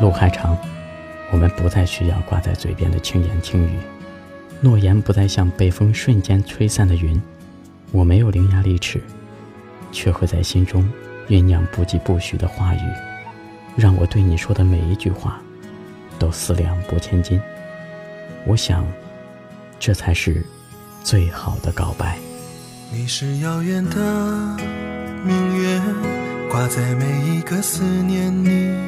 路还长，我们不再需要挂在嘴边的轻言轻语，诺言不再像被风瞬间吹散的云。我没有伶牙俐齿，却会在心中酝酿不疾不徐的话语，让我对你说的每一句话都思量不千金。我想，这才是最好的告白。你是遥远的明月，挂在每一个思念你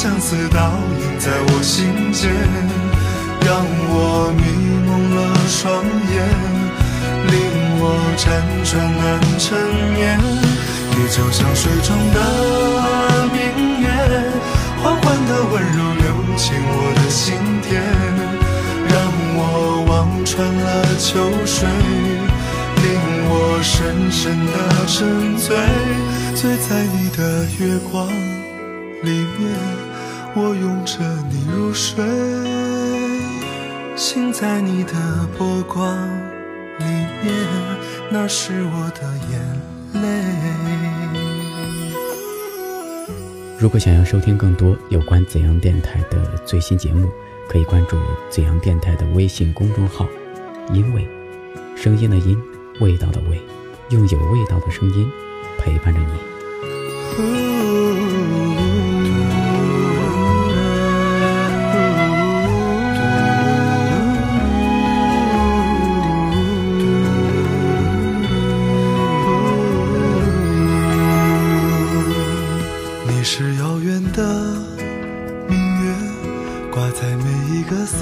相思倒映在我心间，让我迷蒙了双眼，令。我辗转难成眠，你就像水中的明月，缓缓的温柔流进我的心田，让我望穿了秋水，令我深深的沉醉，醉在你的月光里面，我拥着你入睡，醒在你的波光。里面，那是我的眼泪。如果想要收听更多有关怎样电台的最新节目，可以关注怎样电台的微信公众号。因为，声音的音，味道的味，用有味道的声音陪伴着你。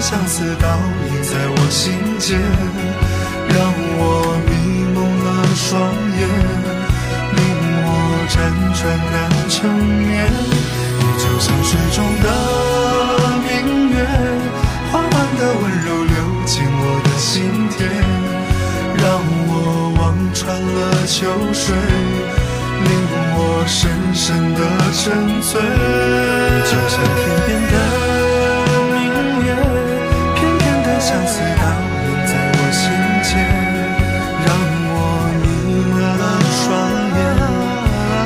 相思倒映在我心间，让我迷蒙了双眼，令我辗转难成眠。你就像水中的明月，缓缓的温柔流进我的心田，让我望穿了秋水，令我深深的沉醉。你就像天边的。相思倒映在我心间，让我迷了双眼，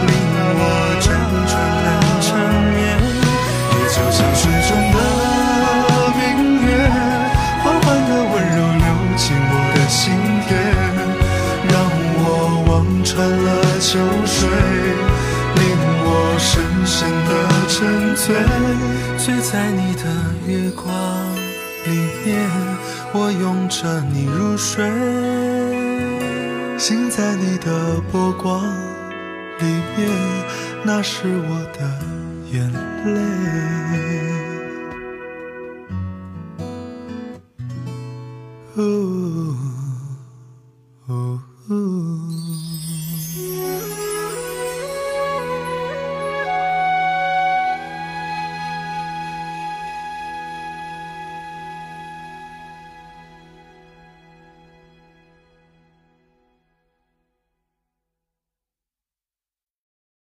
令我辗转难成眠。你就像水中的明月，缓缓的温柔流进我的心田，让我望穿了秋水，令我深深的沉醉，醉在你的月光。里面，我拥着你入睡，醒在你的波光里面，那是我的眼泪。